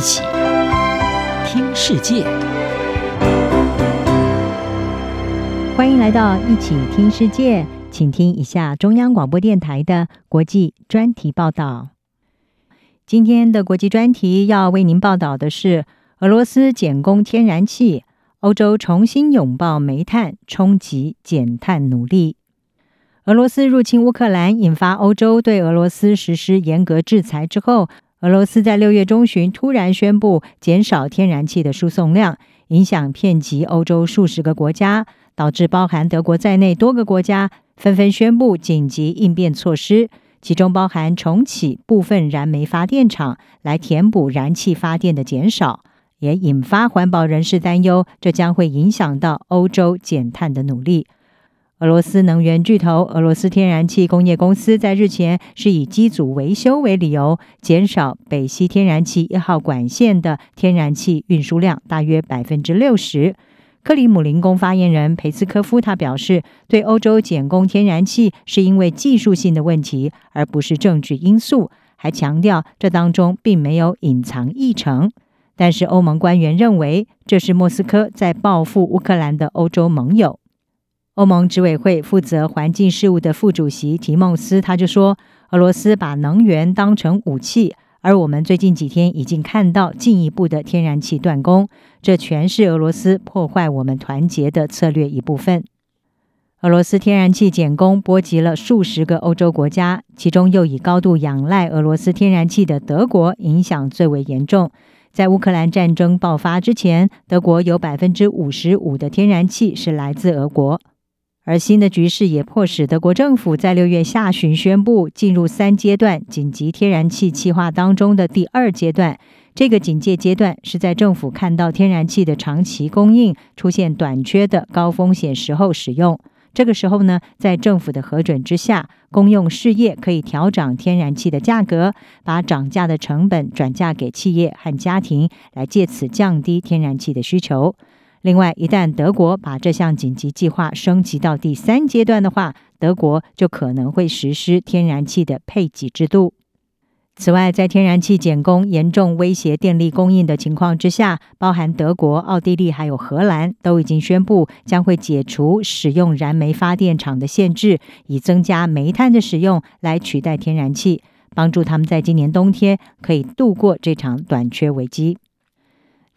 一起听世界，欢迎来到一起听世界，请听一下中央广播电台的国际专题报道。今天的国际专题要为您报道的是俄罗斯减供天然气，欧洲重新拥抱煤炭，冲击减碳努力。俄罗斯入侵乌克兰，引发欧洲对俄罗斯实施严格制裁之后，俄罗斯在六月中旬突然宣布减少天然气的输送量，影响遍及欧洲数十个国家，导致包含德国在内多个国家纷纷宣布紧急应变措施，其中包含重启部分燃煤发电厂来填补燃气发电的减少，也引发环保人士担忧，这将会影响到欧洲减碳的努力。俄罗斯能源巨头俄罗斯天然气工业公司在日前是以机组维修为理由，减少北溪天然气一号管线的天然气运输量大约百分之六十。克里姆林宫发言人佩斯科夫他表示，对欧洲减供天然气是因为技术性的问题，而不是政治因素，还强调这当中并没有隐藏议程。但是欧盟官员认为，这是莫斯科在报复乌克兰的欧洲盟友。欧盟执委会负责环境事务的副主席提孟斯他就说：“俄罗斯把能源当成武器，而我们最近几天已经看到进一步的天然气断供，这全是俄罗斯破坏我们团结的策略一部分。”俄罗斯天然气减供波及了数十个欧洲国家，其中又以高度仰赖俄罗斯天然气的德国影响最为严重。在乌克兰战争爆发之前，德国有百分之五十五的天然气是来自俄国。而新的局势也迫使德国政府在六月下旬宣布进入三阶段紧急天然气气化当中的第二阶段。这个警戒阶段是在政府看到天然气的长期供应出现短缺的高风险时候使用。这个时候呢，在政府的核准之下，公用事业可以调整天然气的价格，把涨价的成本转嫁给企业和家庭，来借此降低天然气的需求。另外，一旦德国把这项紧急计划升级到第三阶段的话，德国就可能会实施天然气的配给制度。此外，在天然气减供严重威胁电力供应的情况之下，包含德国、奥地利还有荷兰都已经宣布将会解除使用燃煤发电厂的限制，以增加煤炭的使用来取代天然气，帮助他们在今年冬天可以度过这场短缺危机。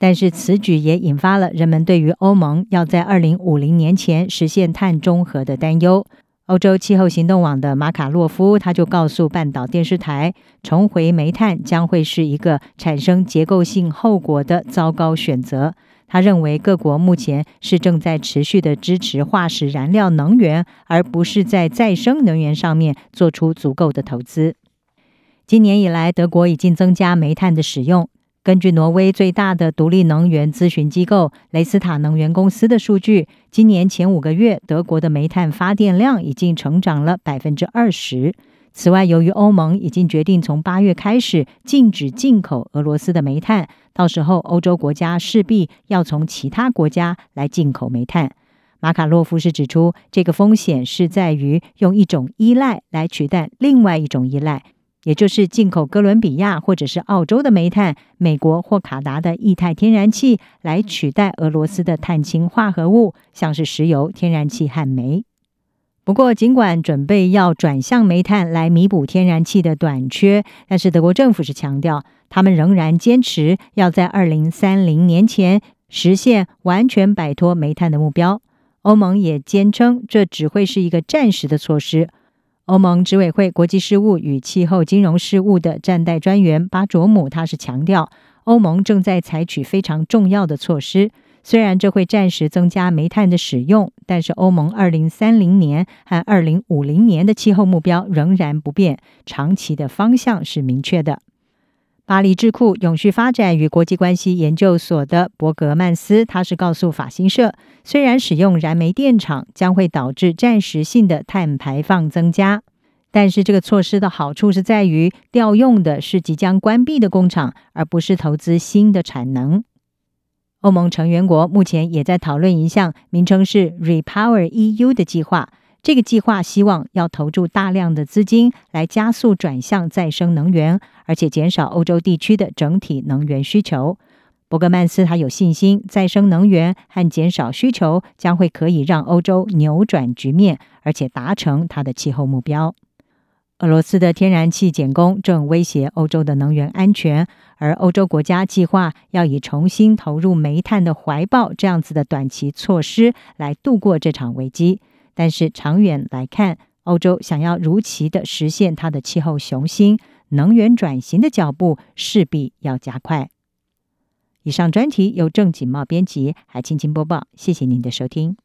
但是此举也引发了人们对于欧盟要在二零五零年前实现碳中和的担忧。欧洲气候行动网的马卡洛夫他就告诉半岛电视台，重回煤炭将会是一个产生结构性后果的糟糕选择。他认为各国目前是正在持续的支持化石燃料能源，而不是在再生能源上面做出足够的投资。今年以来，德国已经增加煤炭的使用。根据挪威最大的独立能源咨询机构雷斯塔能源公司的数据，今年前五个月，德国的煤炭发电量已经成长了百分之二十。此外，由于欧盟已经决定从八月开始禁止进口俄罗斯的煤炭，到时候欧洲国家势必要从其他国家来进口煤炭。马卡洛夫是指出，这个风险是在于用一种依赖来取代另外一种依赖。也就是进口哥伦比亚或者是澳洲的煤炭，美国或卡达的液态天然气来取代俄罗斯的碳氢化合物，像是石油、天然气和煤。不过，尽管准备要转向煤炭来弥补天然气的短缺，但是德国政府是强调，他们仍然坚持要在二零三零年前实现完全摆脱煤炭的目标。欧盟也坚称，这只会是一个暂时的措施。欧盟执委会国际事务与气候金融事务的战代专员巴卓姆，他是强调，欧盟正在采取非常重要的措施。虽然这会暂时增加煤炭的使用，但是欧盟二零三零年和二零五零年的气候目标仍然不变，长期的方向是明确的。巴黎智库永续发展与国际关系研究所的伯格曼斯，他是告诉法新社，虽然使用燃煤电厂将会导致暂时性的碳排放增加，但是这个措施的好处是在于调用的是即将关闭的工厂，而不是投资新的产能。欧盟成员国目前也在讨论一项名称是 Repower EU 的计划。这个计划希望要投注大量的资金来加速转向再生能源，而且减少欧洲地区的整体能源需求。伯格曼斯他有信心，再生能源和减少需求将会可以让欧洲扭转局面，而且达成他的气候目标。俄罗斯的天然气减工正威胁欧洲的能源安全，而欧洲国家计划要以重新投入煤炭的怀抱这样子的短期措施来度过这场危机。但是长远来看，欧洲想要如期的实现它的气候雄心，能源转型的脚步势必要加快。以上专题由郑锦茂编辑，还青青播报，谢谢您的收听。